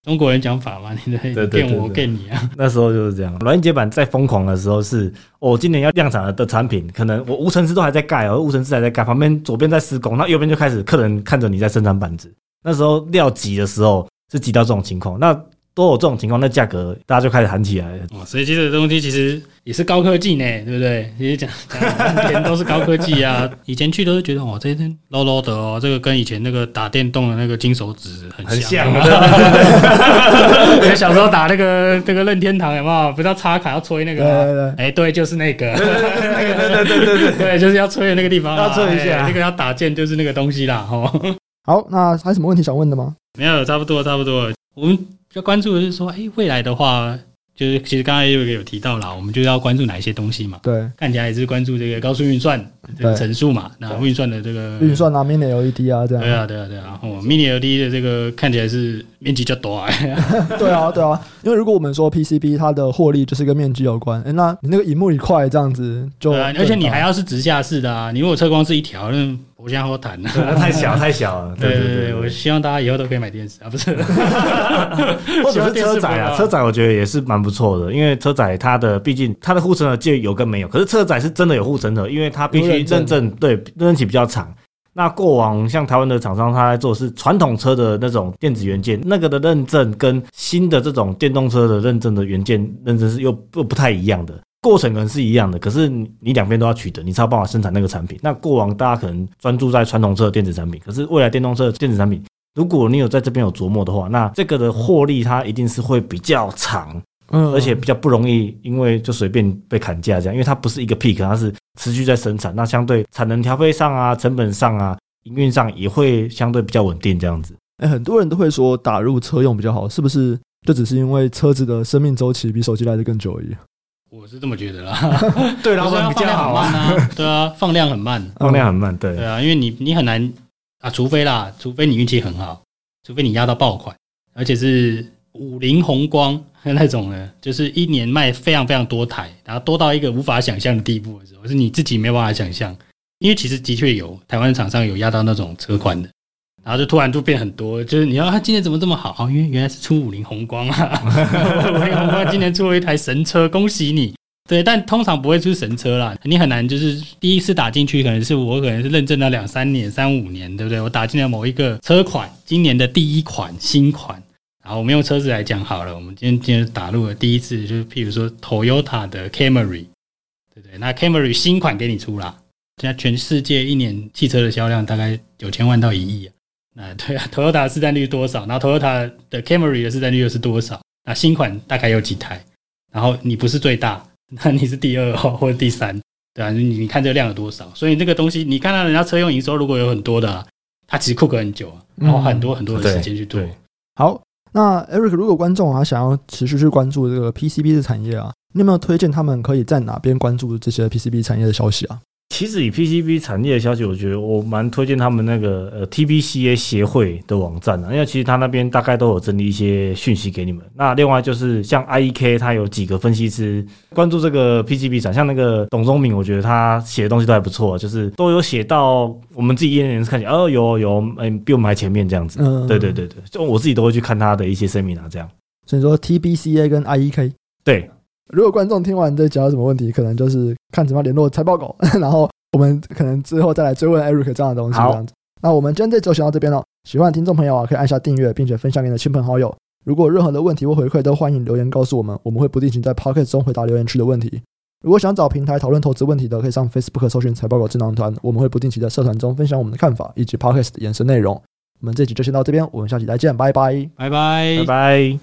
中国人讲法嘛，你的骗我骗你啊。那时候就是这样，软硬结合板在疯狂的时候是，我、哦、今年要量产的产品，可能我无尘室都还在盖哦，无尘室还在盖，旁边左边在施工，那右边就开始客人看着你在生产板子。那时候料挤的时候是挤到这种情况，那都有这种情况，那价格大家就开始喊起来了。哦，所以其实这东西其实也是高科技呢，对不对？其实讲讲半天都是高科技啊。<laughs> 以前去都是觉得哦，这一天 low low 的哦，这个跟以前那个打电动的那个金手指很像。因为 <laughs> 小时候打那个这个任天堂有没有？不是要插卡要吹那个？对对对，哎，对，就是那个，对对对对对 <laughs> 对，就是要吹的那个地方，要吹一下。那个要打键就是那个东西啦。哦，好，那还有什么问题想问的吗？没有，差不多，差不多。我们要关注的是说，哎，未来的话。就是其实刚才有一个有提到啦，我们就要关注哪一些东西嘛？对，看起来也是关注这个高速运算这个层数嘛，那运算的这个运算啊，mini LED 啊，这样。对啊，对啊，对啊。哦，mini LED 的这个看起来是面积较大。<laughs> 对啊，对啊。因为如果我们说 PCB 它的获利就是跟面积有关，哎，那你那个荧幕一块这样子就，对啊，而且你还要是直下式的啊，你如果测光是一条那。我现在好谈那太小 <laughs> 太小了。对对对，我希望大家以后都可以买电视啊，不是？<laughs> <laughs> 或者是车载啊，车载我觉得也是蛮不错的，因为车载它的毕竟它的护城河就有跟没有，可是车载是真的有护城河，因为它必须认证，对认证期比较长。那过往像台湾的厂商，他在做是传统车的那种电子元件，那个的认证跟新的这种电动车的认证的元件认证是又不不太一样的。过程可能是一样的，可是你两边都要取得，你才有办法生产那个产品。那过往大家可能专注在传统车的电子产品，可是未来电动车的电子产品，如果你有在这边有琢磨的话，那这个的获利它一定是会比较长，嗯，而且比较不容易，因为就随便被砍价这样，因为它不是一个 peak，它是持续在生产，那相对产能调配上啊、成本上啊、营运上也会相对比较稳定这样子。哎，很多人都会说打入车用比较好，是不是？就只是因为车子的生命周期比手机来的更久而已。我是这么觉得啦，<laughs> 对，然后比较好啊，<laughs> 对啊，放量很慢，放量很慢，对，对啊，因为你你很难啊，除非啦，除非你运气很好，除非你压到爆款，而且是五菱宏光 <laughs> 那种呢，就是一年卖非常非常多台，然后多到一个无法想象的地步的时候，是你自己没办法想象，因为其实的确有台湾厂商有压到那种车款的，然后就突然就变很多，就是你要他今年怎么这么好？哦，因为原来是出五菱宏光啊，<laughs> 五菱宏光今年出了一台神车，恭喜你！对，但通常不会出神车啦，你很难就是第一次打进去，可能是我可能是认证了两三年、三五年，对不对？我打进了某一个车款，今年的第一款新款，然后我们用车子来讲好了，我们今天今天打入了第一次，就是譬如说 Toyota 的 Camry，对不对？那 Camry 新款给你出啦，现在全世界一年汽车的销量大概九千万到一亿啊。那对啊，Toyota 的市占率多少？然后 Toyota 的 Camry 的市占率又是多少？那新款大概有几台？然后你不是最大，<laughs> 那你是第二号或者第三，对啊，你你看这个量有多少？所以这个东西，你看到人家车用营收如果有很多的，啊，它其实库克很久啊，然后很多很多的时间去做。好，那 Eric，如果观众啊想要持续去关注这个 PCB 的产业啊，你有没有推荐他们可以在哪边关注这些 PCB 产业的消息啊？其实以 PCB 产业的消息，我觉得我蛮推荐他们那个呃 TBCA 协会的网站啊，因为其实他那边大概都有整理一些讯息给你们。那另外就是像 IEK，它有几个分析师关注这个 PCB 产，像那个董宗明，我觉得他写的东西都还不错，就是都有写到我们自己业内人士看起来，哦，有有，嗯，比我们还前面这样子。嗯，对对对对，就我自己都会去看他的一些声明啊，这样。所以说 TBCA 跟 IEK 对。如果观众听完这讲有什么问题，可能就是看怎么联络财报狗，<laughs> 然后我们可能之后再来追问 Eric 这样的东西。这样子，那我们今天这集就先到这边了。喜欢的听众朋友啊，可以按下订阅，并且分享给你的亲朋好友。如果有任何的问题或回馈，都欢迎留言告诉我们，我们会不定期在 p o c k e t 中回答留言区的问题。如果想找平台讨论投资问题的，可以上 Facebook 搜寻财报狗智囊团，我们会不定期在社团中分享我们的看法以及 p o c k e t 的延伸内容。我们这集就先到这边，我们下期再见，拜拜，拜拜，拜拜。